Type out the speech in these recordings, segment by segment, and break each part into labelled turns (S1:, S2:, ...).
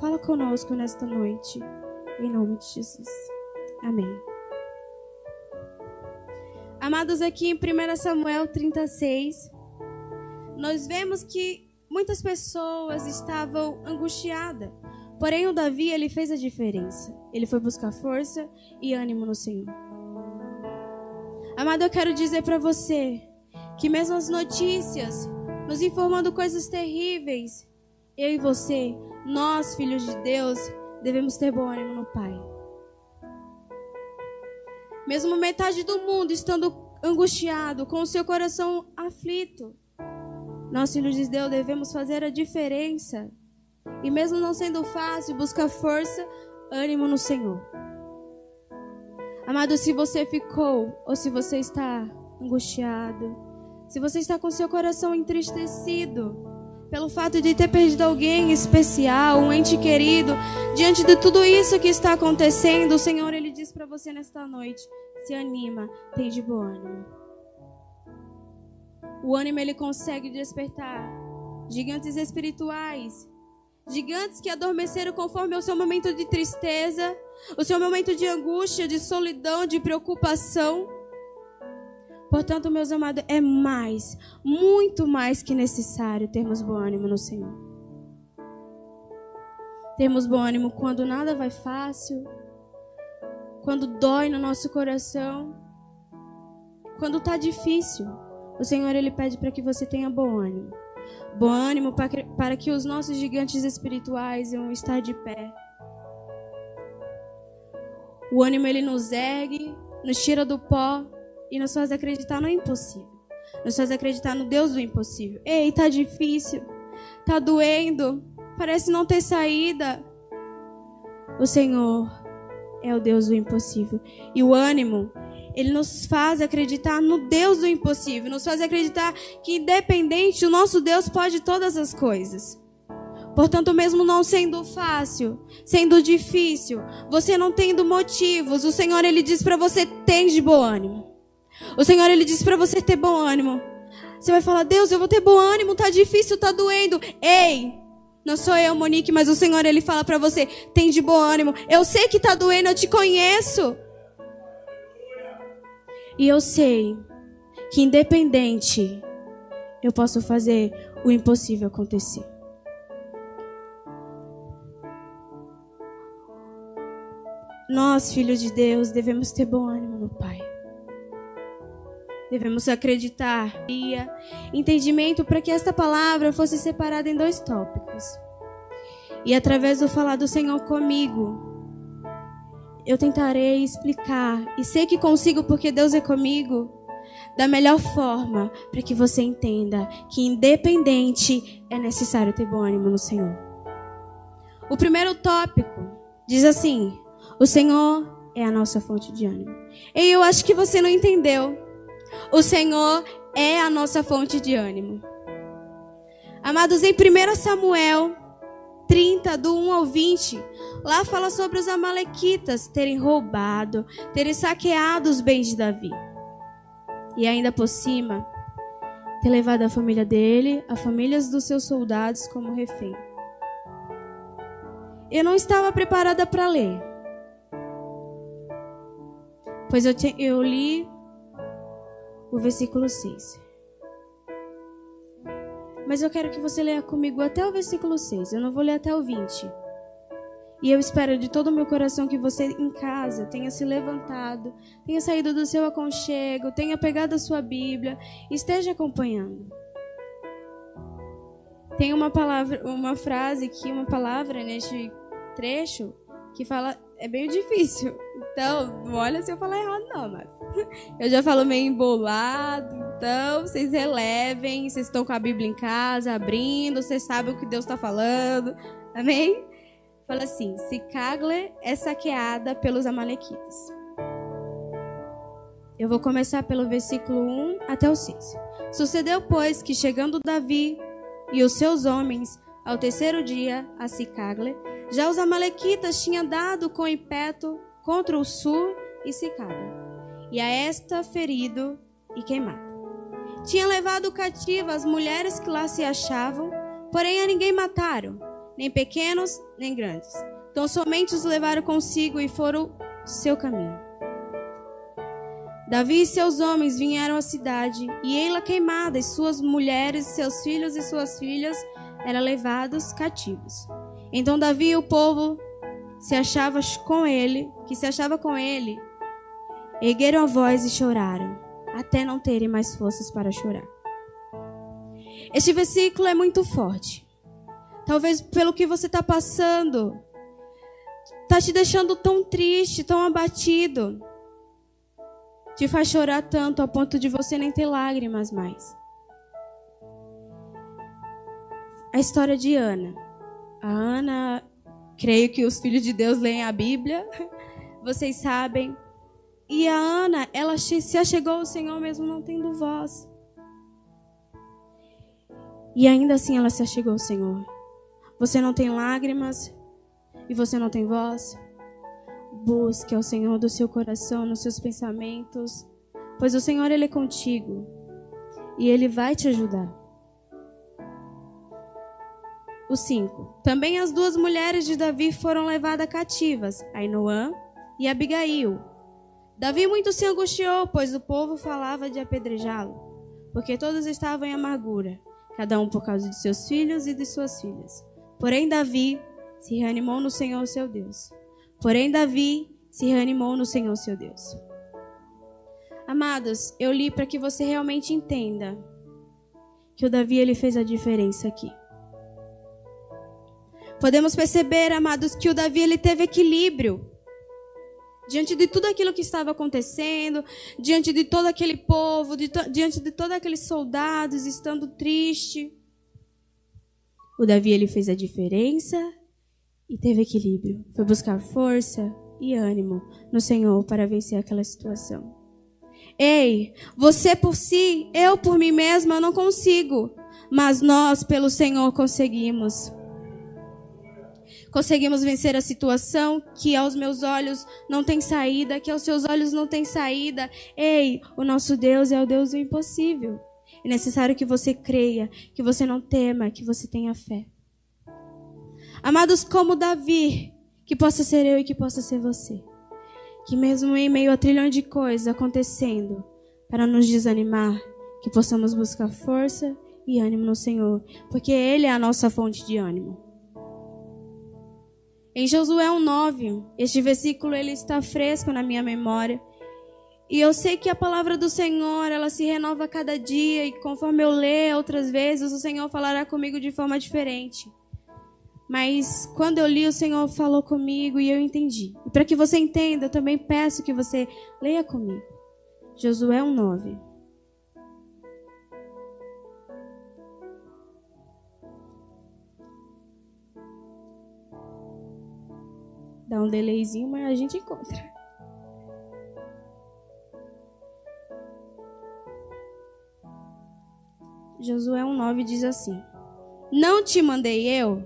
S1: Fala conosco nesta noite, em nome de Jesus. Amém. Amados, aqui em 1 Samuel 36, nós vemos que muitas pessoas estavam angustiadas. Porém, o Davi, ele fez a diferença. Ele foi buscar força e ânimo no Senhor. Amado, eu quero dizer para você que mesmo as notícias nos informando coisas terríveis, eu e você, nós, filhos de Deus, devemos ter bom ânimo no Pai. Mesmo metade do mundo estando angustiado, com o seu coração aflito, nós, filhos de Deus, devemos fazer a diferença. E mesmo não sendo fácil, buscar força, ânimo no Senhor. Amado, se você ficou ou se você está angustiado, se você está com seu coração entristecido, pelo fato de ter perdido alguém especial, um ente querido, diante de tudo isso que está acontecendo, o Senhor ele diz para você nesta noite: se anima, tem de bom ânimo. O ânimo ele consegue despertar gigantes espirituais, gigantes que adormeceram conforme o seu momento de tristeza, o seu momento de angústia, de solidão, de preocupação. Portanto, meus amados, é mais, muito mais que necessário termos bom ânimo no Senhor. Termos bom ânimo quando nada vai fácil, quando dói no nosso coração, quando está difícil. O Senhor ele pede para que você tenha bom ânimo. Bom ânimo para que, para que os nossos gigantes espirituais vão estar de pé. O ânimo ele nos ergue, nos tira do pó e nos faz acreditar no impossível. Nos faz acreditar no Deus do impossível. Ei, tá difícil. Tá doendo. Parece não ter saída. O Senhor é o Deus do impossível. E o ânimo, ele nos faz acreditar no Deus do impossível. Nos faz acreditar que, independente, o nosso Deus pode todas as coisas. Portanto, mesmo não sendo fácil, sendo difícil, você não tendo motivos, o Senhor ele diz para você: tem de bom ânimo. O Senhor ele diz para você ter bom ânimo. Você vai falar: "Deus, eu vou ter bom ânimo, tá difícil, tá doendo". Ei, não sou eu, Monique, mas o Senhor ele fala para você: "Tem de bom ânimo. Eu sei que tá doendo, eu te conheço". E eu sei que independente eu posso fazer o impossível acontecer. Nós, filhos de Deus, devemos ter bom ânimo no Pai. Devemos acreditar e entendimento para que esta palavra fosse separada em dois tópicos. E através do falar do Senhor comigo, eu tentarei explicar e sei que consigo porque Deus é comigo da melhor forma para que você entenda que independente é necessário ter bom ânimo no Senhor. O primeiro tópico diz assim: o Senhor é a nossa fonte de ânimo. E eu acho que você não entendeu. O Senhor é a nossa fonte de ânimo. Amados, em 1 Samuel 30, do 1 ao 20, lá fala sobre os Amalequitas terem roubado, terem saqueado os bens de Davi. E ainda por cima, ter levado a família dele, a famílias dos seus soldados como refém. Eu não estava preparada para ler. Pois eu, te, eu li o versículo 6. Mas eu quero que você leia comigo até o versículo 6. Eu não vou ler até o 20. E eu espero de todo o meu coração que você em casa tenha se levantado, tenha saído do seu aconchego, tenha pegado a sua Bíblia esteja acompanhando. Tem uma palavra, uma frase aqui, uma palavra neste trecho que fala é meio difícil. Então, olha se eu falar errado, não, mas. Eu já falo meio embolado. Então, vocês relevem. Vocês estão com a Bíblia em casa, abrindo. Vocês sabem o que Deus está falando. Amém? Fala assim: Cicagle é saqueada pelos Amalequitas. Eu vou começar pelo versículo 1 até o 6. Sucedeu, pois, que chegando Davi e os seus homens ao terceiro dia a Cicagle, já os amalequitas tinham dado com impeto contra o sul e Sicada, e a esta ferido e queimado. Tinha levado cativa as mulheres que lá se achavam, porém a ninguém mataram, nem pequenos, nem grandes. Então somente os levaram consigo e foram seu caminho. Davi e seus homens vieram à cidade, e ei-la queimada, e suas mulheres, seus filhos e suas filhas eram levados cativos. Então Davi e o povo se achava com ele, que se achava com ele, ergueram a voz e choraram, até não terem mais forças para chorar. Este versículo é muito forte. Talvez pelo que você está passando, está te deixando tão triste, tão abatido, te faz chorar tanto a ponto de você nem ter lágrimas mais. A história de Ana. A Ana, creio que os filhos de Deus leem a Bíblia, vocês sabem. E a Ana, ela se achegou ao Senhor mesmo não tendo voz. E ainda assim ela se achegou ao Senhor. Você não tem lágrimas e você não tem voz? Busque ao Senhor do seu coração, nos seus pensamentos, pois o Senhor ele é contigo e ele vai te ajudar. O 5. Também as duas mulheres de Davi foram levadas cativas, Ainoã e Abigail. Davi muito se angustiou, pois o povo falava de apedrejá-lo, porque todos estavam em amargura, cada um por causa de seus filhos e de suas filhas. Porém, Davi se reanimou no Senhor seu Deus. Porém, Davi se reanimou no Senhor seu Deus. Amados, eu li para que você realmente entenda que o Davi ele fez a diferença aqui. Podemos perceber, amados, que o Davi ele teve equilíbrio diante de tudo aquilo que estava acontecendo, diante de todo aquele povo, de diante de todos aqueles soldados estando triste. O Davi ele fez a diferença e teve equilíbrio. Foi buscar força e ânimo no Senhor para vencer aquela situação. Ei, você por si, eu por mim mesma não consigo, mas nós pelo Senhor conseguimos. Conseguimos vencer a situação que aos meus olhos não tem saída, que aos seus olhos não tem saída. Ei, o nosso Deus é o Deus do impossível. É necessário que você creia, que você não tema, que você tenha fé. Amados, como Davi, que possa ser eu e que possa ser você. Que mesmo em meio a trilhão de coisas acontecendo para nos desanimar, que possamos buscar força e ânimo no Senhor, porque Ele é a nossa fonte de ânimo. Em Josué 1:9, este versículo ele está fresco na minha memória. E eu sei que a palavra do Senhor, ela se renova a cada dia e conforme eu ler outras vezes, o Senhor falará comigo de forma diferente. Mas quando eu li, o Senhor falou comigo e eu entendi. E para que você entenda, eu também peço que você leia comigo. Josué 1:9. Dá um delayzinho, mas a gente encontra. Josué 1,9 diz assim: Não te mandei eu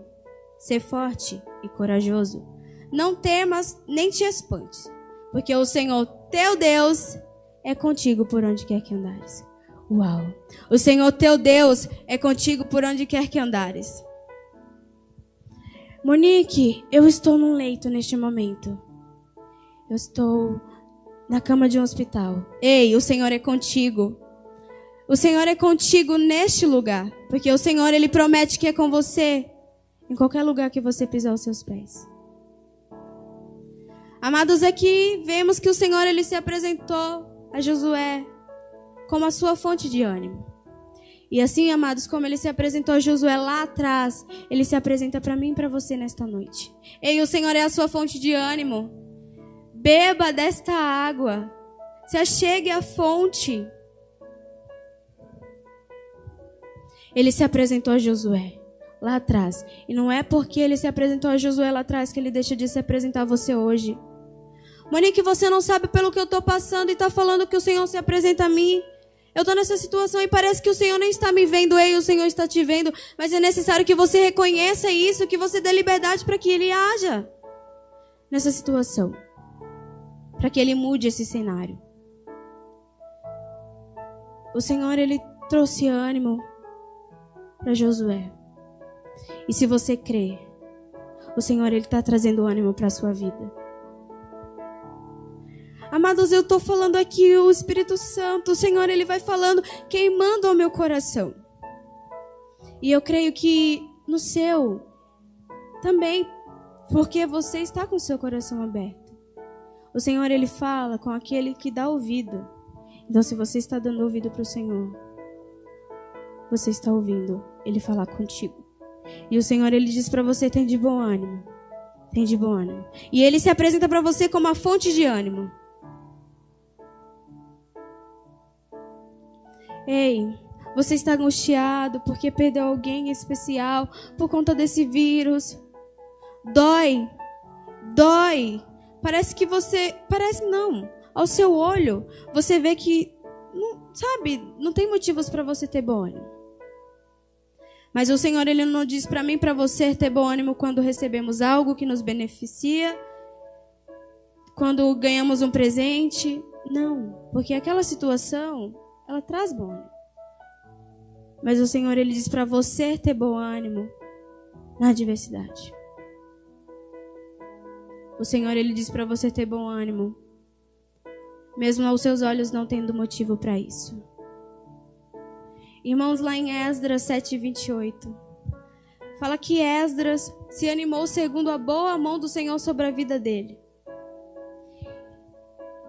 S1: ser forte e corajoso. Não temas nem te espantes, porque o Senhor teu Deus é contigo por onde quer que andares. Uau! O Senhor teu Deus é contigo por onde quer que andares. Monique, eu estou num leito neste momento. Eu estou na cama de um hospital. Ei, o Senhor é contigo. O Senhor é contigo neste lugar, porque o Senhor ele promete que é com você em qualquer lugar que você pisar os seus pés. Amados, aqui vemos que o Senhor ele se apresentou a Josué como a sua fonte de ânimo. E assim, amados, como ele se apresentou a Josué lá atrás, ele se apresenta para mim e para você nesta noite. Ei, o Senhor é a sua fonte de ânimo. Beba desta água. Se achegue à fonte. Ele se apresentou a Josué lá atrás. E não é porque ele se apresentou a Josué lá atrás que ele deixa de se apresentar a você hoje. Monique, você não sabe pelo que eu estou passando e está falando que o Senhor se apresenta a mim. Eu estou nessa situação e parece que o Senhor nem está me vendo, ei, o Senhor está te vendo. Mas é necessário que você reconheça isso, que você dê liberdade para que Ele haja nessa situação. Para que Ele mude esse cenário. O Senhor, Ele trouxe ânimo para Josué. E se você crê, o Senhor ele está trazendo ânimo para a sua vida. Amados, eu estou falando aqui o Espírito Santo, o Senhor ele vai falando, queimando o meu coração. E eu creio que no seu também, porque você está com o seu coração aberto. O Senhor ele fala com aquele que dá ouvido. Então, se você está dando ouvido para o Senhor, você está ouvindo Ele falar contigo. E o Senhor ele diz para você: tem de bom ânimo, tem de bom ânimo. E Ele se apresenta para você como a fonte de ânimo. Ei, você está angustiado porque perdeu alguém especial por conta desse vírus. Dói, dói. Parece que você. Parece não. Ao seu olho, você vê que. Não, sabe, não tem motivos para você ter bom ânimo. Mas o Senhor, Ele não diz para mim para você ter bom ânimo quando recebemos algo que nos beneficia, quando ganhamos um presente. Não, porque aquela situação ela traz bom ânimo. Mas o Senhor, Ele diz para você ter bom ânimo na adversidade. O Senhor, Ele diz para você ter bom ânimo, mesmo aos seus olhos não tendo motivo para isso. Irmãos, lá em Esdras 7, 28, fala que Esdras se animou segundo a boa mão do Senhor sobre a vida dele.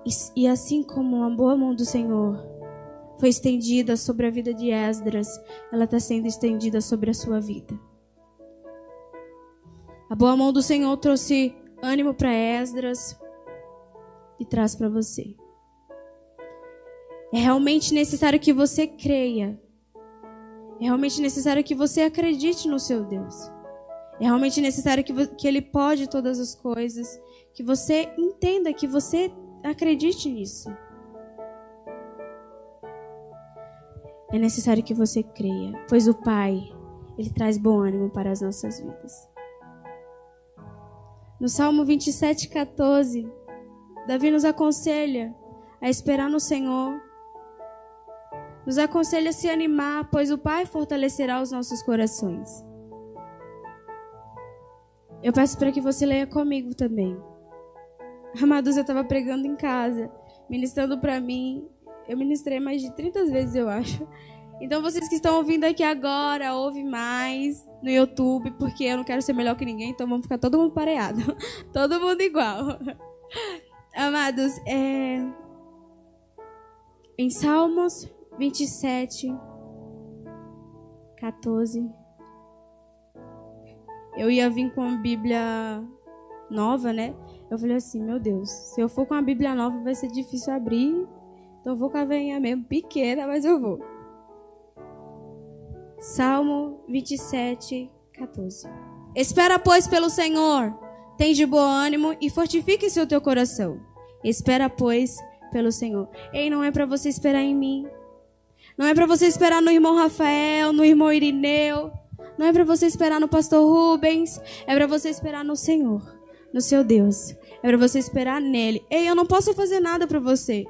S1: E, e assim como a boa mão do Senhor foi estendida sobre a vida de Esdras, ela está sendo estendida sobre a sua vida. A boa mão do Senhor trouxe ânimo para Esdras e traz para você. É realmente necessário que você creia. É realmente necessário que você acredite no seu Deus. É realmente necessário que, que Ele pode todas as coisas. Que você entenda, que você acredite nisso. É necessário que você creia, pois o Pai, ele traz bom ânimo para as nossas vidas. No Salmo 27, 14, Davi nos aconselha a esperar no Senhor. Nos aconselha a se animar, pois o Pai fortalecerá os nossos corações. Eu peço para que você leia comigo também. Amados, eu estava pregando em casa, ministrando para mim, eu ministrei mais de 30 vezes, eu acho. Então vocês que estão ouvindo aqui agora, ouve mais no YouTube, porque eu não quero ser melhor que ninguém, então vamos ficar todo mundo pareado. todo mundo igual. Amados, é... em Salmos 27, 14, eu ia vir com a Bíblia nova, né? Eu falei assim, meu Deus, se eu for com a Bíblia nova vai ser difícil abrir então vou com a veinha mesmo, pequena, mas eu vou. Salmo 27, 14. Espera, pois, pelo Senhor. Tem de bom ânimo e fortifique-se o teu coração. Espera, pois, pelo Senhor. Ei, não é para você esperar em mim. Não é para você esperar no irmão Rafael, no irmão Irineu. Não é para você esperar no pastor Rubens. É para você esperar no Senhor, no seu Deus. É para você esperar nele. Ei, eu não posso fazer nada para você.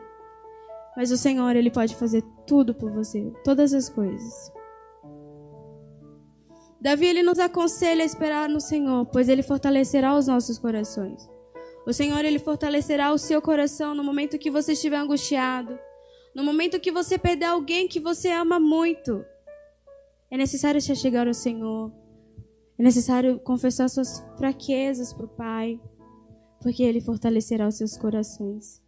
S1: Mas o Senhor, Ele pode fazer tudo por você, todas as coisas. Davi, ele nos aconselha a esperar no Senhor, pois Ele fortalecerá os nossos corações. O Senhor, Ele fortalecerá o seu coração no momento que você estiver angustiado, no momento que você perder alguém que você ama muito. É necessário se chegar ao Senhor. É necessário confessar suas fraquezas para o Pai, porque Ele fortalecerá os seus corações.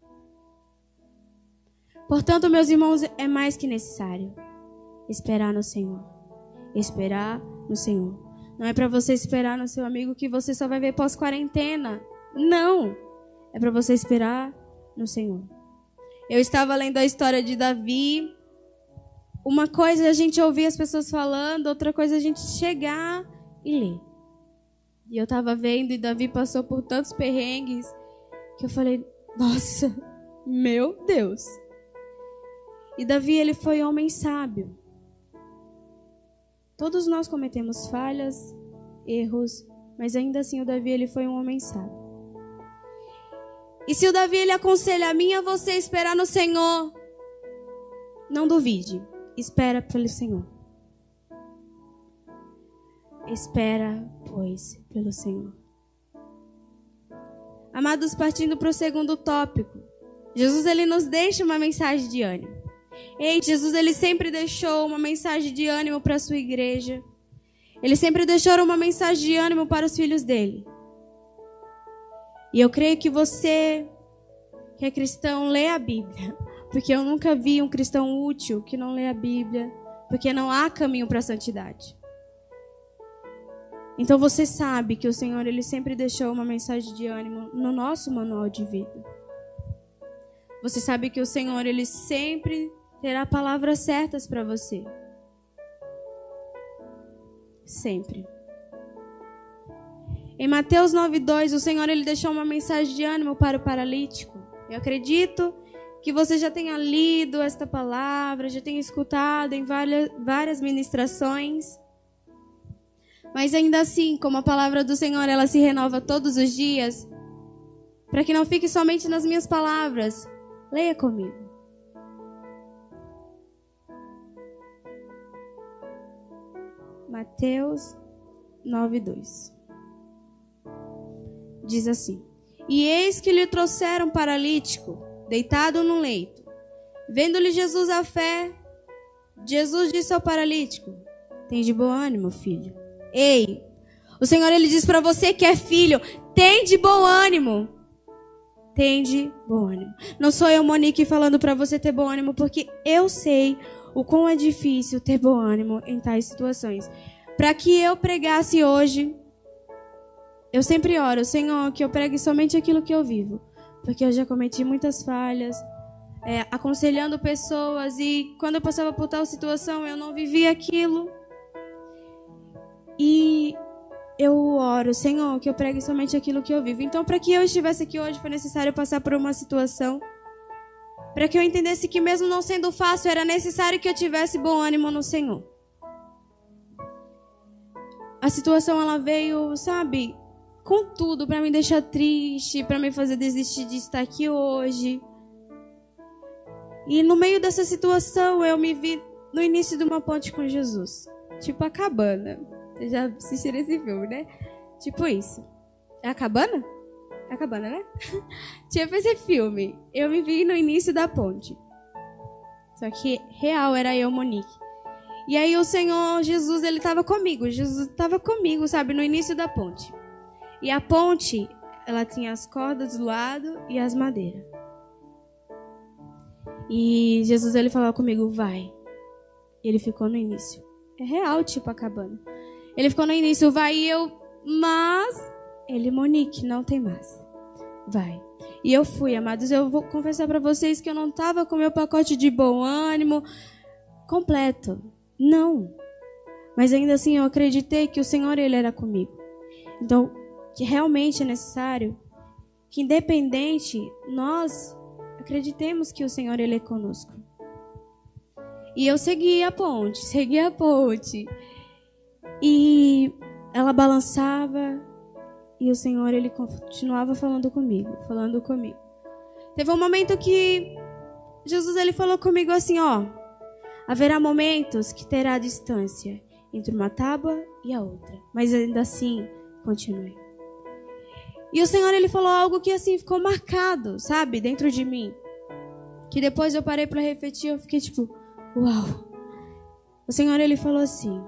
S1: Portanto, meus irmãos, é mais que necessário esperar no Senhor. Esperar no Senhor. Não é para você esperar no seu amigo que você só vai ver pós-quarentena. Não! É para você esperar no Senhor. Eu estava lendo a história de Davi. Uma coisa é a gente ouvir as pessoas falando, outra coisa é a gente chegar e ler. E eu estava vendo e Davi passou por tantos perrengues que eu falei: "Nossa, meu Deus!" E Davi, ele foi homem sábio. Todos nós cometemos falhas, erros, mas ainda assim o Davi, ele foi um homem sábio. E se o Davi, ele aconselha a mim a você esperar no Senhor, não duvide, espera pelo Senhor. Espera, pois, pelo Senhor. Amados, partindo para o segundo tópico. Jesus ele nos deixa uma mensagem de ânimo. Ei, Jesus ele sempre deixou uma mensagem de ânimo para a sua igreja. Ele sempre deixou uma mensagem de ânimo para os filhos dele. E eu creio que você, que é cristão, lê a Bíblia. Porque eu nunca vi um cristão útil que não lê a Bíblia. Porque não há caminho para a santidade. Então você sabe que o Senhor ele sempre deixou uma mensagem de ânimo no nosso manual de vida. Você sabe que o Senhor ele sempre terá palavras certas para você. Sempre. Em Mateus 9:2, o Senhor ele deixou uma mensagem de ânimo para o paralítico. Eu acredito que você já tenha lido esta palavra, já tenha escutado em várias, várias ministrações. Mas ainda assim, como a palavra do Senhor ela se renova todos os dias, para que não fique somente nas minhas palavras, leia comigo. Mateus 9:2. Diz assim: E eis que lhe trouxeram paralítico, deitado no leito. Vendo-lhe Jesus a fé, Jesus disse ao paralítico: Tem de bom ânimo, filho Ei, o Senhor ele diz para você que é filho, tem de bom ânimo. Tem de bom ânimo. Não sou eu, Monique, falando para você ter bom ânimo, porque eu sei o quão é difícil ter bom ânimo em tais situações. Para que eu pregasse hoje, eu sempre oro, Senhor, que eu pregue somente aquilo que eu vivo. Porque eu já cometi muitas falhas, é, aconselhando pessoas, e quando eu passava por tal situação, eu não vivia aquilo. E eu oro, Senhor, que eu pregue somente aquilo que eu vivo. Então, para que eu estivesse aqui hoje, foi necessário passar por uma situação. Para que eu entendesse que, mesmo não sendo fácil, era necessário que eu tivesse bom ânimo no Senhor. A situação, ela veio, sabe, com tudo, para me deixar triste, para me fazer desistir de estar aqui hoje. E no meio dessa situação, eu me vi no início de uma ponte com Jesus tipo a cabana. Vocês já assistiram esse filme, né? Tipo isso. É a cabana? É a cabana, né? tipo esse filme. Eu me vi no início da ponte. Só que real era eu, Monique. E aí o Senhor Jesus, ele estava comigo. Jesus estava comigo, sabe, no início da ponte. E a ponte, ela tinha as cordas do lado e as madeiras. E Jesus ele falou comigo, vai. Ele ficou no início. É real, tipo, acabando. Ele ficou no início, vai e eu, mas ele, Monique, não tem mais. Vai. E eu fui, amados. Eu vou confessar para vocês que eu não estava com meu pacote de bom ânimo completo. Não. Mas ainda assim eu acreditei que o Senhor ele era comigo. Então, que realmente é necessário que independente nós acreditemos que o Senhor ele é conosco. E eu segui a ponte, segui a ponte. E ela balançava e o Senhor ele continuava falando comigo, falando comigo. Teve um momento que Jesus ele falou comigo assim, ó: Haverá momentos que terá distância entre uma tábua e a outra, mas ainda assim continue. E o Senhor ele falou algo que assim ficou marcado, sabe, dentro de mim. Que depois eu parei para refletir, eu fiquei tipo, uau. O Senhor ele falou assim: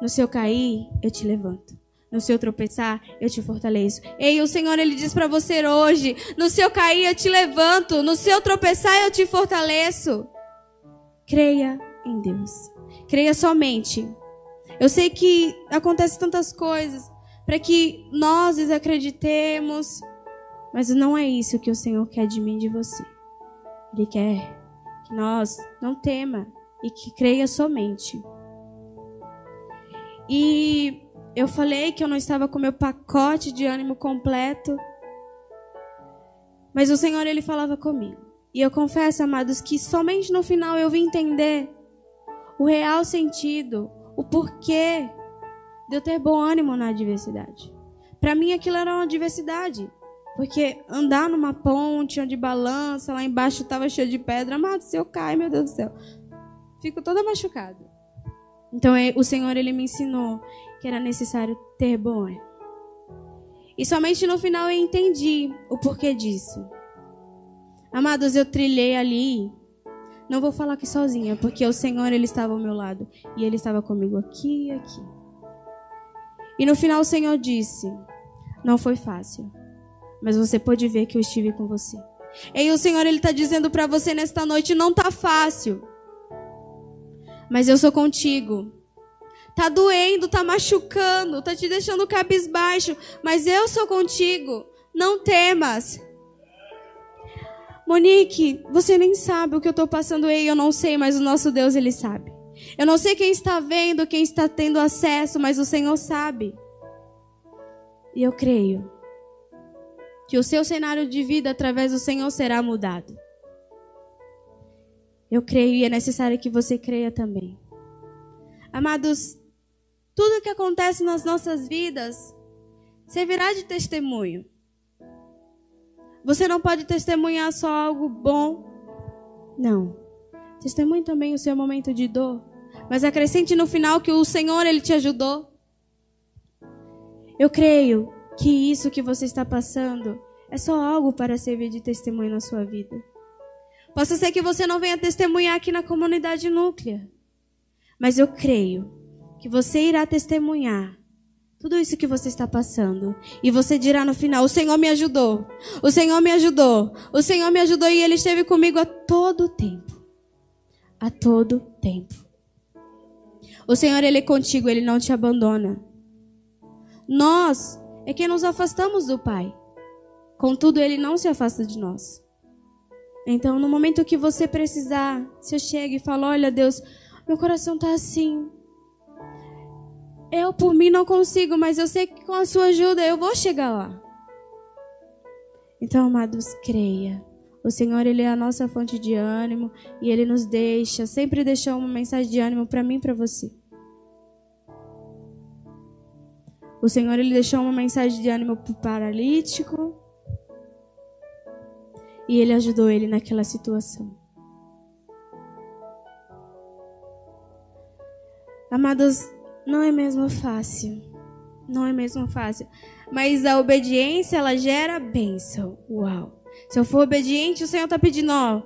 S1: no seu cair, eu te levanto. No seu tropeçar, eu te fortaleço. Ei, o Senhor, Ele diz para você hoje: no seu cair, eu te levanto. No seu tropeçar, eu te fortaleço. Creia em Deus. Creia somente. Eu sei que acontecem tantas coisas para que nós desacreditemos, mas não é isso que o Senhor quer de mim e de você. Ele quer que nós não tema e que creia somente. E eu falei que eu não estava com meu pacote de ânimo completo. Mas o Senhor, Ele falava comigo. E eu confesso, amados, que somente no final eu vim entender o real sentido, o porquê de eu ter bom ânimo na adversidade. Para mim aquilo era uma adversidade. Porque andar numa ponte onde balança, lá embaixo estava cheio de pedra, amado, se eu cair, meu Deus do céu, fico toda machucada. Então é, o Senhor ele me ensinou que era necessário ter bom ânimo. E somente no final eu entendi o porquê disso. Amados, eu trilhei ali. Não vou falar aqui sozinha, porque o Senhor ele estava ao meu lado e ele estava comigo aqui e aqui. E no final o Senhor disse: Não foi fácil, mas você pode ver que eu estive com você. E o Senhor ele está dizendo para você nesta noite: Não tá fácil, mas eu sou contigo. Tá doendo, tá machucando, tá te deixando cabisbaixo, mas eu sou contigo. Não temas. Monique, você nem sabe o que eu estou passando aí, eu não sei, mas o nosso Deus, ele sabe. Eu não sei quem está vendo, quem está tendo acesso, mas o Senhor sabe. E eu creio que o seu cenário de vida através do Senhor será mudado. Eu creio e é necessário que você creia também. Amados, tudo que acontece nas nossas vidas servirá de testemunho. Você não pode testemunhar só algo bom. Não. Testemunhe também o seu momento de dor. Mas acrescente no final que o Senhor, Ele te ajudou. Eu creio que isso que você está passando é só algo para servir de testemunho na sua vida. Possa ser que você não venha testemunhar aqui na comunidade núclea. Mas eu creio que você irá testemunhar tudo isso que você está passando. E você dirá no final: O Senhor me ajudou. O Senhor me ajudou. O Senhor me ajudou e Ele esteve comigo a todo tempo. A todo tempo. O Senhor, Ele é contigo, Ele não te abandona. Nós é que nos afastamos do Pai. Contudo, Ele não se afasta de nós. Então, no momento que você precisar, você chega e fala: Olha, Deus, meu coração está assim. Eu, por mim, não consigo, mas eu sei que com a sua ajuda eu vou chegar lá. Então, amados, creia. O Senhor, Ele é a nossa fonte de ânimo e Ele nos deixa, sempre deixou uma mensagem de ânimo para mim e para você. O Senhor, Ele deixou uma mensagem de ânimo para o paralítico e Ele ajudou ele naquela situação. Amados, não é mesmo fácil. Não é mesmo fácil. Mas a obediência, ela gera bênção. Uau. Se eu for obediente, o Senhor está pedindo, ó,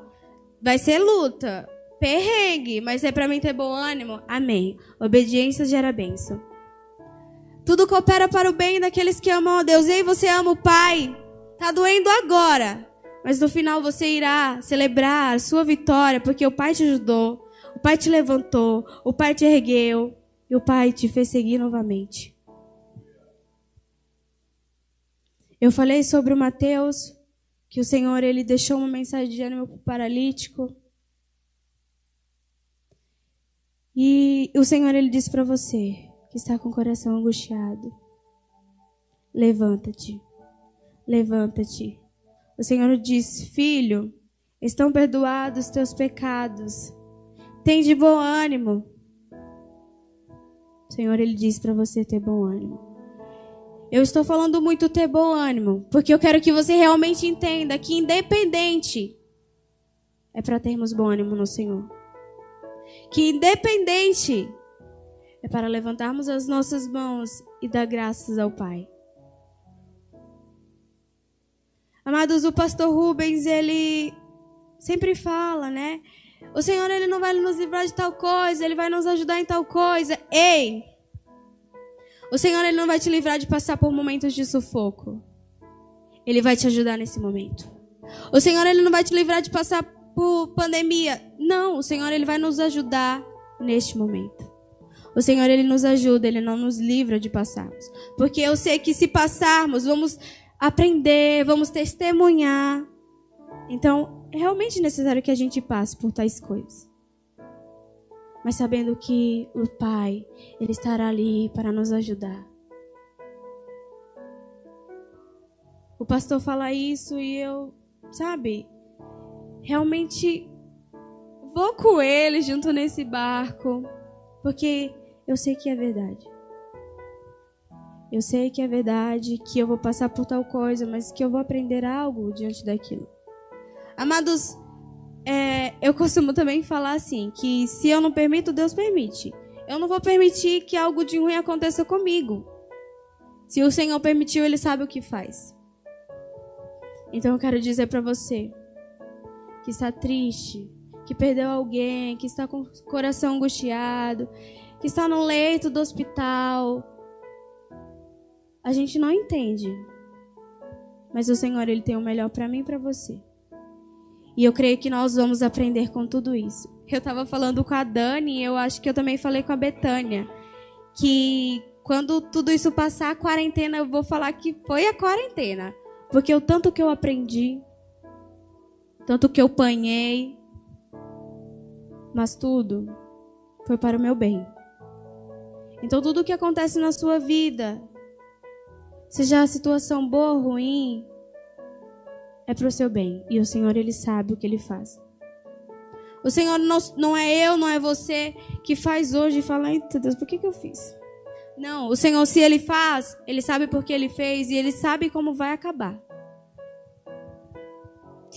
S1: vai ser luta, perrengue, mas é para mim ter bom ânimo. Amém. Obediência gera bênção. Tudo coopera para o bem daqueles que amam a Deus. E aí você ama o Pai. Tá doendo agora. Mas no final você irá celebrar a sua vitória, porque o Pai te ajudou, o Pai te levantou, o Pai te ergueu, e o Pai te fez seguir novamente. Eu falei sobre o Mateus, que o Senhor ele deixou uma mensagem de ânimo para o paralítico. E o Senhor ele disse para você que está com o coração angustiado: levanta-te, levanta-te. O Senhor diz: Filho, estão perdoados os teus pecados. Tem de bom ânimo. O Senhor, Ele diz para você ter bom ânimo. Eu estou falando muito ter bom ânimo, porque eu quero que você realmente entenda que independente é para termos bom ânimo no Senhor. Que independente é para levantarmos as nossas mãos e dar graças ao Pai. Amados, o pastor Rubens, ele sempre fala, né? O Senhor ele não vai nos livrar de tal coisa, ele vai nos ajudar em tal coisa. Ei! O Senhor ele não vai te livrar de passar por momentos de sufoco. Ele vai te ajudar nesse momento. O Senhor ele não vai te livrar de passar por pandemia. Não, o Senhor ele vai nos ajudar neste momento. O Senhor ele nos ajuda, ele não nos livra de passarmos. Porque eu sei que se passarmos, vamos aprender, vamos testemunhar. Então, é realmente necessário que a gente passe por tais coisas. Mas sabendo que o Pai, Ele estará ali para nos ajudar. O pastor fala isso e eu, sabe, realmente vou com ele junto nesse barco, porque eu sei que é verdade. Eu sei que é verdade, que eu vou passar por tal coisa, mas que eu vou aprender algo diante daquilo. Amados, é, eu costumo também falar assim, que se eu não permito, Deus permite. Eu não vou permitir que algo de ruim aconteça comigo. Se o Senhor permitiu, Ele sabe o que faz. Então eu quero dizer para você que está triste, que perdeu alguém, que está com o coração angustiado, que está no leito do hospital. A gente não entende. Mas o Senhor, Ele tem o melhor para mim e para você. E eu creio que nós vamos aprender com tudo isso. Eu estava falando com a Dani, e eu acho que eu também falei com a Betânia, que quando tudo isso passar, a quarentena, eu vou falar que foi a quarentena. Porque o tanto que eu aprendi, tanto que eu panhei, mas tudo foi para o meu bem. Então, tudo o que acontece na sua vida, seja a situação boa ou ruim, é para o seu bem. E o Senhor, Ele sabe o que Ele faz. O Senhor não, não é eu, não é você que faz hoje e fala, eita Deus, por que, que eu fiz? Não, o Senhor, se Ele faz, Ele sabe por que Ele fez e Ele sabe como vai acabar.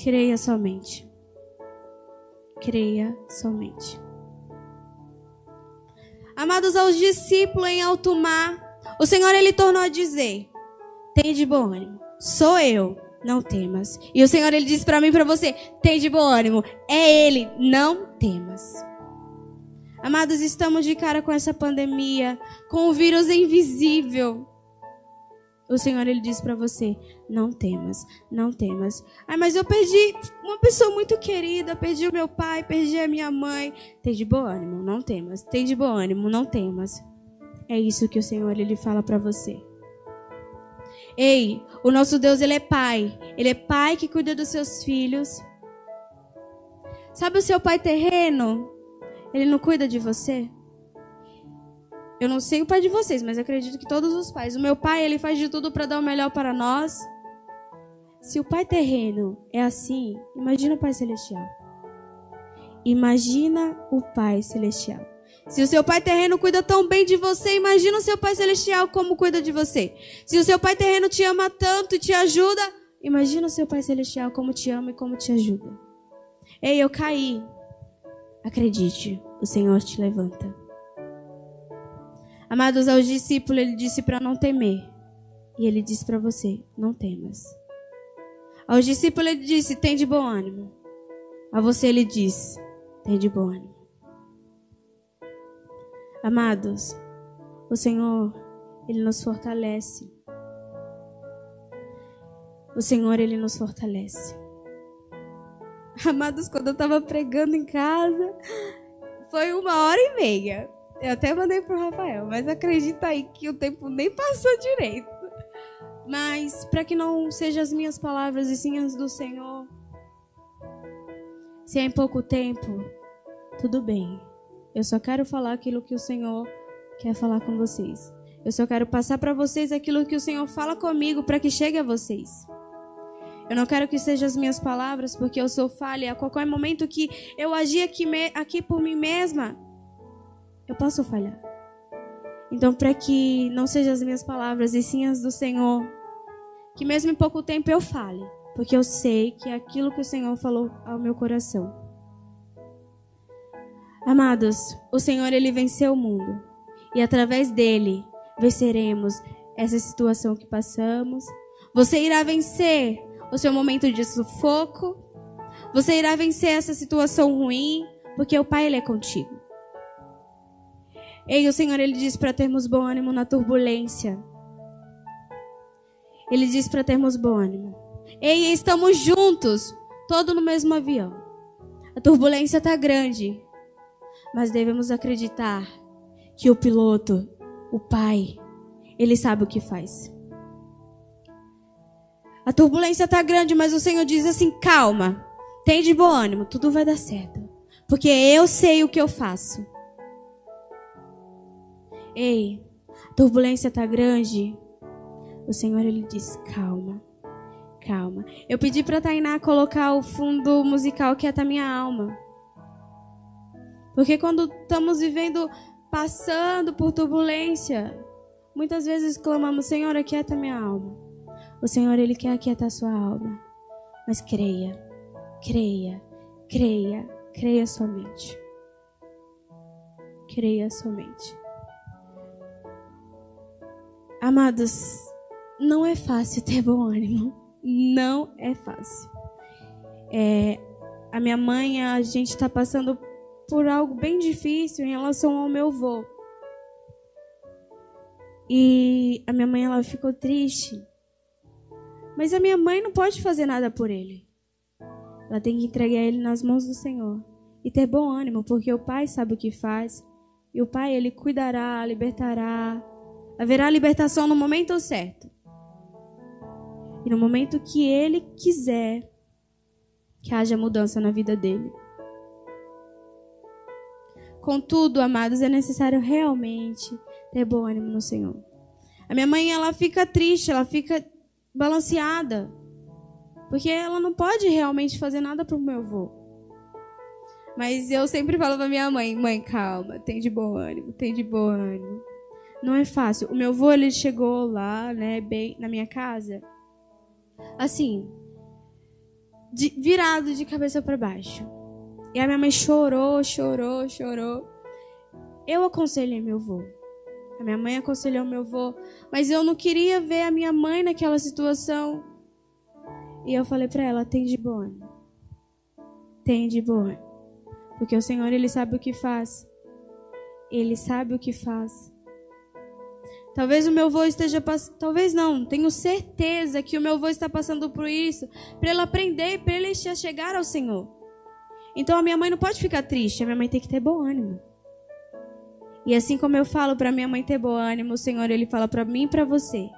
S1: Creia somente. Creia somente. Amados aos discípulos em alto mar, o Senhor ele tornou a dizer: Tem de bom ânimo, sou eu, não temas. E o Senhor ele disse para mim para você: Tem de bom ânimo, é Ele, não temas. Amados, estamos de cara com essa pandemia, com o vírus invisível. O Senhor ele diz para você: não temas, não temas. Ah, mas eu perdi uma pessoa muito querida, perdi o meu pai, perdi a minha mãe. Tem de bom ânimo, não temas. Tem de bom ânimo, não temas. É isso que o Senhor ele fala para você. Ei, o nosso Deus ele é pai. Ele é pai que cuida dos seus filhos. Sabe o seu pai terreno? Ele não cuida de você? Eu não sei o pai de vocês, mas acredito que todos os pais. O meu pai, ele faz de tudo para dar o melhor para nós. Se o pai terreno é assim, imagina o pai celestial. Imagina o pai celestial. Se o seu pai terreno cuida tão bem de você, imagina o seu pai celestial como cuida de você. Se o seu pai terreno te ama tanto e te ajuda, imagina o seu pai celestial como te ama e como te ajuda. Ei, eu caí. Acredite, o Senhor te levanta. Amados, aos discípulos ele disse para não temer. E ele disse para você: não temas. Aos discípulos ele disse: tem de bom ânimo. A você ele diz: tem de bom ânimo. Amados, o Senhor, ele nos fortalece. O Senhor, ele nos fortalece. Amados, quando eu estava pregando em casa, foi uma hora e meia. Eu até mandei pro Rafael, mas acredita aí que o tempo nem passou direito. Mas para que não sejam as minhas palavras e sim as do Senhor, se é em pouco tempo, tudo bem. Eu só quero falar aquilo que o Senhor quer falar com vocês. Eu só quero passar para vocês aquilo que o Senhor fala comigo para que chegue a vocês. Eu não quero que sejam as minhas palavras, porque eu sou falha. A qualquer momento que eu agir aqui, aqui por mim mesma, eu posso falhar. Então, para que não sejam as minhas palavras e sim as do Senhor, que mesmo em pouco tempo eu fale, porque eu sei que é aquilo que o Senhor falou ao meu coração. Amados, o Senhor ele venceu o mundo e através dele venceremos essa situação que passamos. Você irá vencer o seu momento de sufoco. Você irá vencer essa situação ruim, porque o Pai ele é contigo. Ei, o Senhor ele diz para termos bom ânimo na turbulência. Ele diz para termos bom ânimo. Ei, estamos juntos, todo no mesmo avião. A turbulência está grande, mas devemos acreditar que o piloto, o pai, ele sabe o que faz. A turbulência está grande, mas o Senhor diz assim: calma, tem de bom ânimo, tudo vai dar certo, porque eu sei o que eu faço. Ei, a turbulência está grande. O Senhor ele diz: calma, calma. Eu pedi para Tainá colocar o fundo musical que é a minha alma. Porque quando estamos vivendo, passando por turbulência, muitas vezes clamamos: Senhor, aquieta minha alma. O Senhor ele quer aquietar sua alma. Mas creia, creia, creia, creia somente. Creia somente. Amados, não é fácil ter bom ânimo. Não é fácil. É, a minha mãe, a gente está passando por algo bem difícil em relação ao meu avô. E a minha mãe ela ficou triste. Mas a minha mãe não pode fazer nada por ele. Ela tem que entregar ele nas mãos do Senhor e ter bom ânimo, porque o Pai sabe o que faz. E o Pai ele cuidará, libertará, Haverá libertação no momento certo. E no momento que ele quiser que haja mudança na vida dele. Contudo, amados, é necessário realmente ter bom ânimo no Senhor. A minha mãe, ela fica triste, ela fica balanceada. Porque ela não pode realmente fazer nada pro meu avô. Mas eu sempre falo pra minha mãe, mãe, calma, tem de bom ânimo, tem de bom ânimo não é fácil. O meu avô, ele chegou lá, né, bem na minha casa, assim, de, virado de cabeça para baixo. E a minha mãe chorou, chorou, chorou. Eu aconselhei meu avô. A minha mãe aconselhou meu avô, mas eu não queria ver a minha mãe naquela situação. E eu falei para ela: tem de boa. Tem de boa. Porque o Senhor, Ele sabe o que faz. Ele sabe o que faz. Talvez o meu avô esteja passando. Talvez não, tenho certeza que o meu avô está passando por isso, para ele aprender, para ele chegar ao Senhor. Então a minha mãe não pode ficar triste, a minha mãe tem que ter bom ânimo. E assim como eu falo para minha mãe ter bom ânimo, o Senhor ele fala para mim e para você,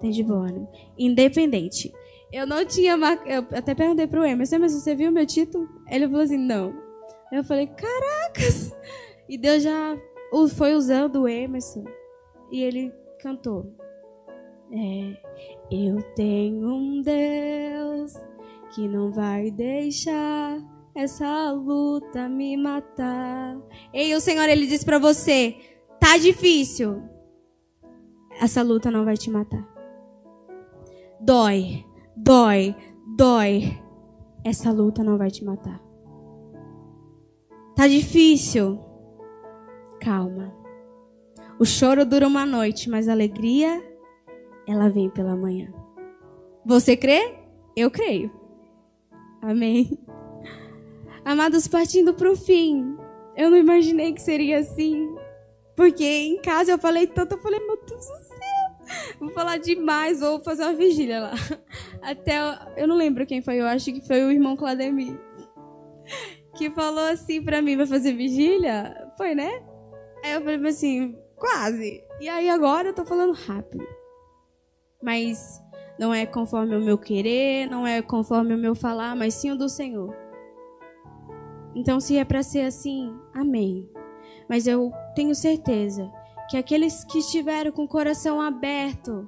S1: tem de bom ânimo, independente. Eu não tinha mar... eu até perguntei pro Emerson, mas você viu meu título? Ele falou assim, não. Eu falei, caracas! E Deus já foi usando o Emerson. E ele cantou. É, eu tenho um Deus que não vai deixar essa luta me matar. Ei, o Senhor ele diz para você, tá difícil. Essa luta não vai te matar. Dói, dói, dói. Essa luta não vai te matar. Tá difícil. Calma. O choro dura uma noite, mas a alegria, ela vem pela manhã. Você crê? Eu creio. Amém. Amados, partindo para o fim, eu não imaginei que seria assim. Porque em casa eu falei tanto, eu falei, meu Deus do céu, vou falar demais, vou fazer uma vigília lá. Até, eu não lembro quem foi, eu acho que foi o irmão Clademir. Que falou assim pra mim, vai fazer vigília? Foi, né? Aí eu falei assim, Quase. E aí agora eu tô falando rápido. Mas não é conforme o meu querer, não é conforme o meu falar, mas sim o do Senhor. Então, se é para ser assim, amém. Mas eu tenho certeza que aqueles que estiveram com o coração aberto,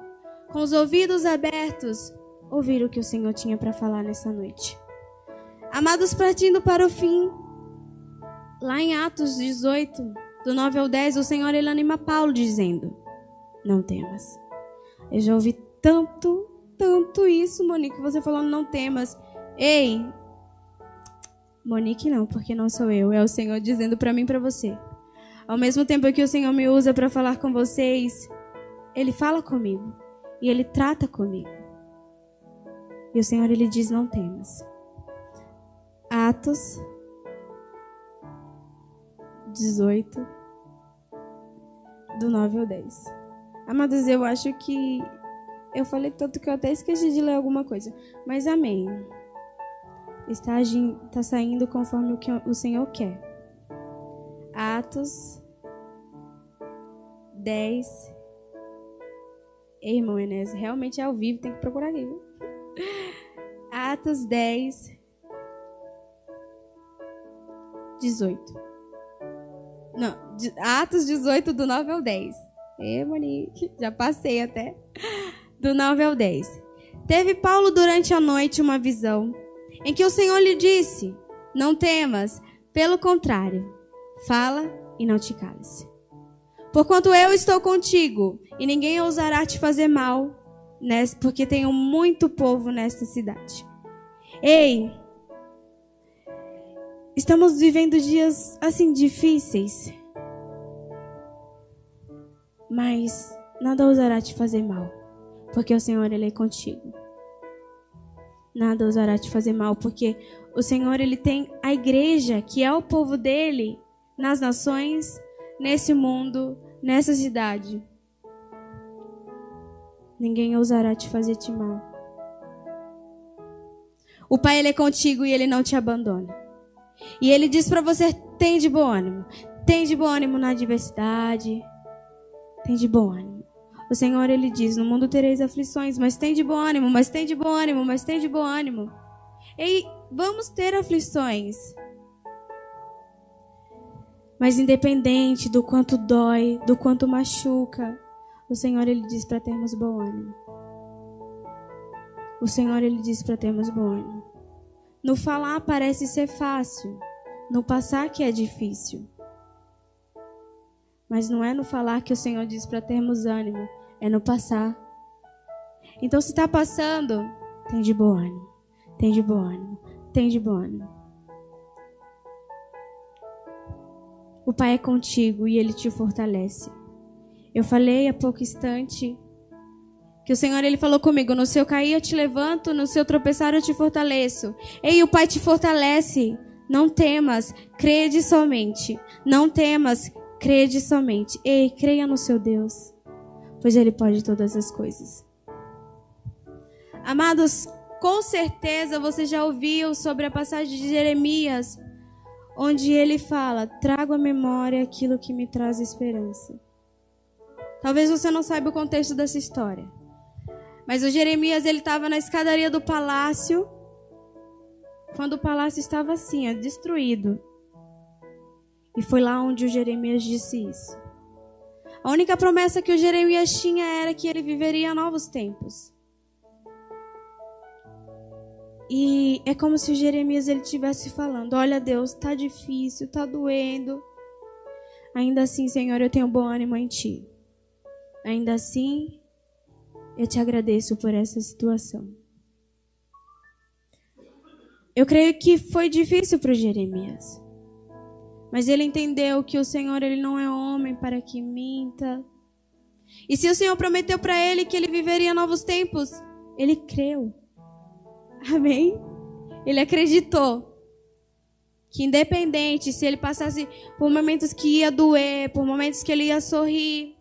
S1: com os ouvidos abertos, ouviram o que o Senhor tinha para falar nessa noite. Amados, partindo para o fim, lá em Atos 18, do 9 ao 10, o Senhor ele anima Paulo dizendo: Não temas. Eu já ouvi tanto, tanto isso, Monique, você falando não temas. Ei, Monique não, porque não sou eu, é o Senhor dizendo para mim e para você. Ao mesmo tempo que o Senhor me usa para falar com vocês, ele fala comigo e ele trata comigo. E o Senhor ele diz: "Não temas". Atos 18, do 9 ao 10. Amados, eu acho que eu falei tanto que eu até esqueci de ler alguma coisa. Mas amém. Está, agindo, está saindo conforme o que o Senhor quer. Atos 10. Ei, irmão Enes, realmente é ao vivo, tem que procurar aqui. Atos 10, 18. Não, Atos 18, do 9 ao 10. É, Monique, já passei até. Do 9 ao 10. Teve Paulo durante a noite uma visão em que o Senhor lhe disse: Não temas, pelo contrário, fala e não te cales. Porquanto eu estou contigo, e ninguém ousará te fazer mal, porque tenho muito povo nesta cidade. Ei, Estamos vivendo dias assim difíceis. Mas nada ousará te fazer mal, porque o Senhor ele é contigo. Nada ousará te fazer mal, porque o Senhor ele tem a igreja, que é o povo dele, nas nações, nesse mundo, nessa cidade. Ninguém ousará te fazer te mal. O Pai ele é contigo e ele não te abandona. E ele diz para você: tem de bom ânimo. Tem de bom ânimo na adversidade. Tem de bom ânimo. O Senhor ele diz: No mundo tereis aflições, mas tem de bom ânimo, mas tem de bom ânimo, mas tem de bom ânimo. E vamos ter aflições. Mas independente do quanto dói, do quanto machuca, o Senhor ele diz para termos bom ânimo. O Senhor ele diz para termos bom ânimo. No falar parece ser fácil, no passar que é difícil. Mas não é no falar que o Senhor diz para termos ânimo, é no passar. Então, se está passando, tem de bom ânimo, tem de bom ânimo, tem de bom ânimo. O Pai é contigo e Ele te fortalece. Eu falei há pouco instante que o Senhor ele falou comigo: no seu cair eu te levanto, no seu tropeçar eu te fortaleço. Ei, o Pai te fortalece. Não temas, crede somente. Não temas, Crede somente. Ei, creia no seu Deus, pois Ele pode todas as coisas. Amados, com certeza você já ouviu sobre a passagem de Jeremias, onde ele fala: Trago à memória aquilo que me traz esperança. Talvez você não saiba o contexto dessa história. Mas o Jeremias ele estava na escadaria do palácio, quando o palácio estava assim, destruído. E foi lá onde o Jeremias disse isso. A única promessa que o Jeremias tinha era que ele viveria novos tempos. E é como se o Jeremias ele estivesse falando: Olha, Deus, está difícil, está doendo. Ainda assim, Senhor, eu tenho bom ânimo em Ti. Ainda assim, eu te agradeço por essa situação. Eu creio que foi difícil para o Jeremias. Mas ele entendeu que o Senhor ele não é homem para que minta. E se o Senhor prometeu para ele que ele viveria novos tempos, ele creu. Amém? Ele acreditou que independente se ele passasse por momentos que ia doer, por momentos que ele ia sorrir,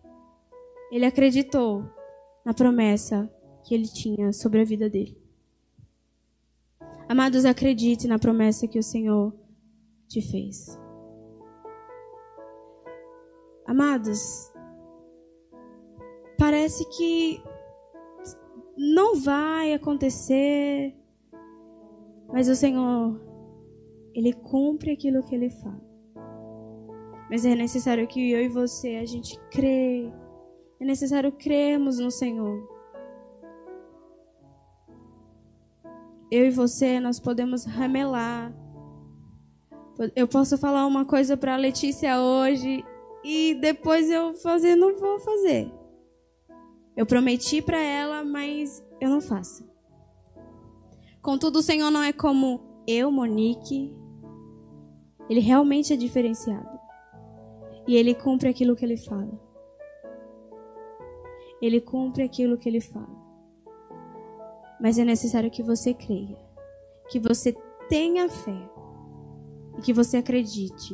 S1: ele acreditou na promessa que ele tinha sobre a vida dele. Amados, acredite na promessa que o Senhor te fez. Amados, parece que não vai acontecer, mas o Senhor, Ele cumpre aquilo que Ele fala. Mas é necessário que eu e você, a gente crê. É necessário crermos no Senhor. Eu e você, nós podemos ramelar. Eu posso falar uma coisa para Letícia hoje e depois eu fazer, não vou fazer. Eu prometi para ela, mas eu não faço. Contudo, o Senhor não é como eu, Monique. Ele realmente é diferenciado. E ele cumpre aquilo que ele fala. Ele cumpre aquilo que ele fala. Mas é necessário que você creia, que você tenha fé e que você acredite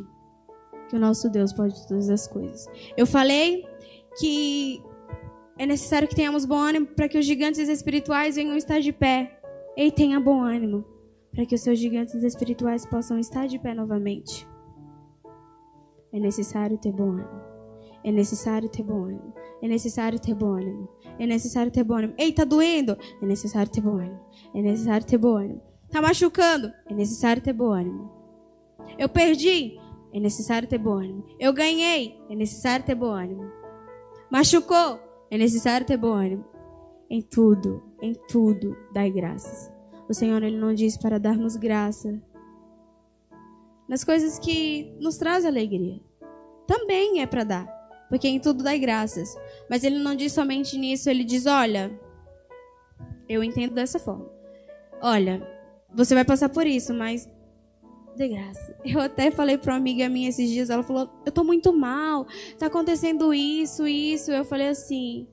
S1: que o nosso Deus pode todas as coisas. Eu falei que é necessário que tenhamos bom ânimo para que os gigantes espirituais venham estar de pé. E tenha bom ânimo para que os seus gigantes espirituais possam estar de pé novamente. É necessário ter bom ânimo. É necessário ter bom ânimo. É necessário ter bom ânimo. É necessário ter bom ânimo. Ei, tá doendo? É necessário ter bom ânimo. É necessário ter bom ânimo. Tá machucando? É necessário ter bom ânimo. Eu perdi? É necessário ter bom ânimo. Eu ganhei, é necessário ter bom ânimo. Machucou, é necessário ter bom ânimo. Em tudo, em tudo, dai graças. O Senhor ele não diz para darmos graça nas coisas que nos traz alegria. Também é para dar, porque em tudo dai graças. Mas ele não diz somente nisso, ele diz: olha, eu entendo dessa forma. Olha, você vai passar por isso, mas dê graça. Eu até falei para uma amiga minha esses dias, ela falou: "Eu tô muito mal, tá acontecendo isso, isso". Eu falei assim: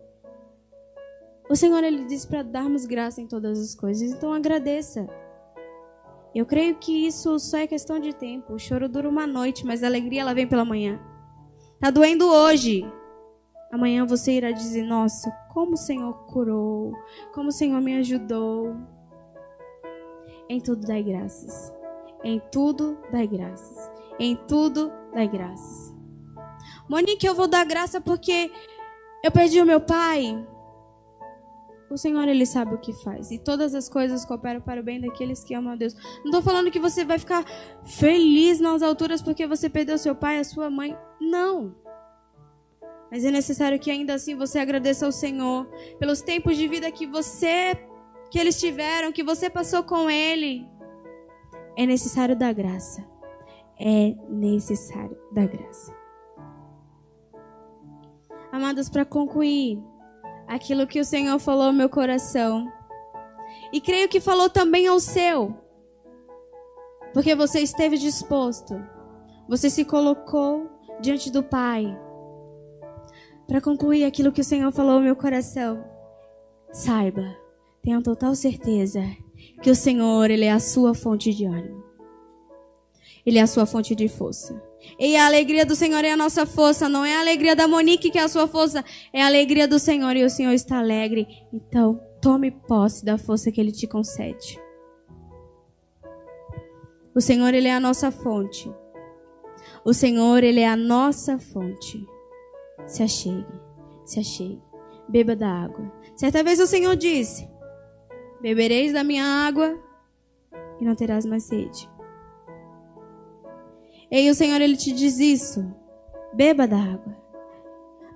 S1: O Senhor ele disse para darmos graça em todas as coisas, então agradeça. Eu creio que isso só é questão de tempo. O choro dura uma noite, mas a alegria ela vem pela manhã. Tá doendo hoje. Amanhã você irá dizer: Nossa, como o Senhor curou, como o Senhor me ajudou. Em tudo dai graças. Em tudo dai graças. Em tudo dai graças. Monique, eu vou dar graça porque eu perdi o meu pai. O Senhor, Ele sabe o que faz. E todas as coisas cooperam para o bem daqueles que amam a Deus. Não estou falando que você vai ficar feliz nas alturas porque você perdeu seu pai, a sua mãe. Não. Mas é necessário que ainda assim você agradeça ao Senhor pelos tempos de vida que você que eles tiveram, que você passou com ele. É necessário dar graça. É necessário dar graça. Amados, para concluir aquilo que o Senhor falou ao meu coração. E creio que falou também ao seu. Porque você esteve disposto. Você se colocou diante do Pai. Para concluir aquilo que o Senhor falou ao meu coração. Saiba Tenham total certeza que o Senhor, Ele é a sua fonte de ânimo. Ele é a sua fonte de força. E a alegria do Senhor é a nossa força, não é a alegria da Monique que é a sua força, é a alegria do Senhor e o Senhor está alegre. Então, tome posse da força que Ele te concede. O Senhor, Ele é a nossa fonte. O Senhor, Ele é a nossa fonte. Se achegue, se achegue, beba da água. Certa vez o Senhor disse: Bebereis da minha água e não terás mais sede. E o Senhor ele te diz isso. Beba da água.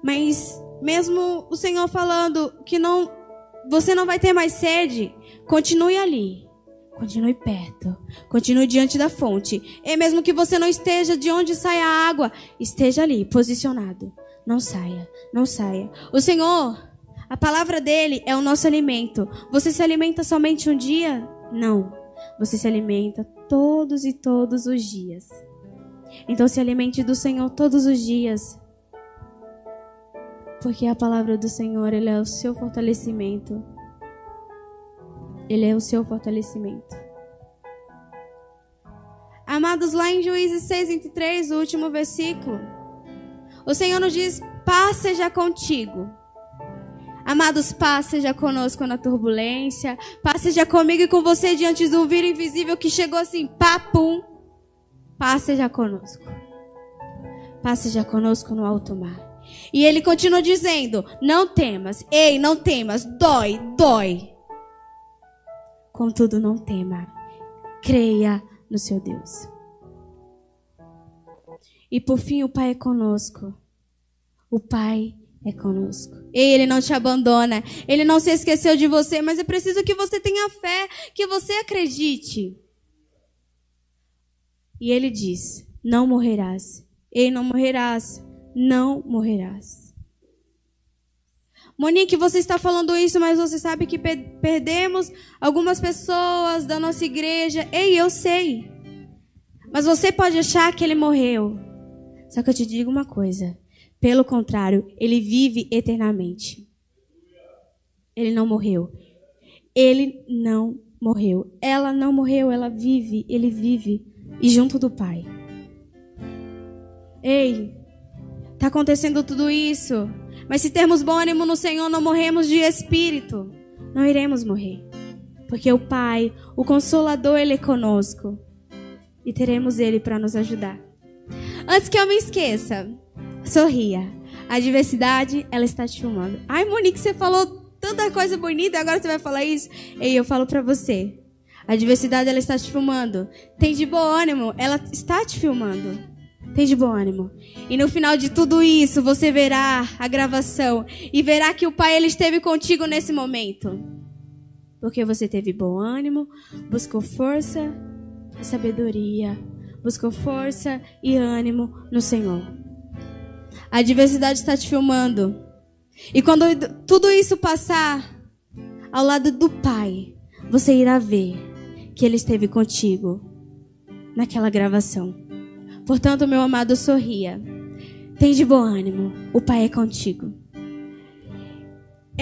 S1: Mas mesmo o Senhor falando que não você não vai ter mais sede, continue ali. Continue perto. Continue diante da fonte. E mesmo que você não esteja de onde sai a água, esteja ali, posicionado. Não saia, não saia. O Senhor a palavra dele é o nosso alimento. Você se alimenta somente um dia? Não. Você se alimenta todos e todos os dias. Então se alimente do Senhor todos os dias. Porque a palavra do Senhor, ele é o seu fortalecimento. Ele é o seu fortalecimento. Amados, lá em Juízes 6, 23, o último versículo, o Senhor nos diz: paz seja contigo. Amados, paz seja conosco na turbulência. Paz seja comigo e com você diante do vírus invisível que chegou assim, papum. Paz seja conosco. Paz seja conosco no alto mar. E ele continua dizendo: Não temas, ei, não temas, dói, dói. Contudo, não tema. Creia no seu Deus. E por fim, o Pai é conosco. O Pai é conosco. Ele não te abandona. Ele não se esqueceu de você, mas é preciso que você tenha fé, que você acredite. E ele diz: Não morrerás. Ei, não morrerás. Não morrerás. Monique, você está falando isso, mas você sabe que perdemos algumas pessoas da nossa igreja. Ei, eu sei. Mas você pode achar que ele morreu. Só que eu te digo uma coisa: pelo contrário, ele vive eternamente. Ele não morreu. Ele não morreu. Ela não morreu, ela vive, ele vive e junto do Pai. Ei, tá acontecendo tudo isso, mas se termos bom ânimo no Senhor, não morremos de espírito. Não iremos morrer. Porque o Pai, o consolador, ele é conosco. E teremos ele para nos ajudar. Antes que eu me esqueça, Sorria. A diversidade, ela está te filmando. Ai, Monique, você falou tanta coisa bonita agora você vai falar isso? Ei, eu falo para você. A diversidade, ela está te filmando. Tem de bom ânimo, ela está te filmando. Tem de bom ânimo. E no final de tudo isso, você verá a gravação e verá que o Pai ele esteve contigo nesse momento. Porque você teve bom ânimo, buscou força e sabedoria, buscou força e ânimo no Senhor. A diversidade está te filmando. E quando tudo isso passar ao lado do Pai, você irá ver que Ele esteve contigo. naquela gravação. Portanto, meu amado, sorria. Tem de bom ânimo, o Pai é contigo.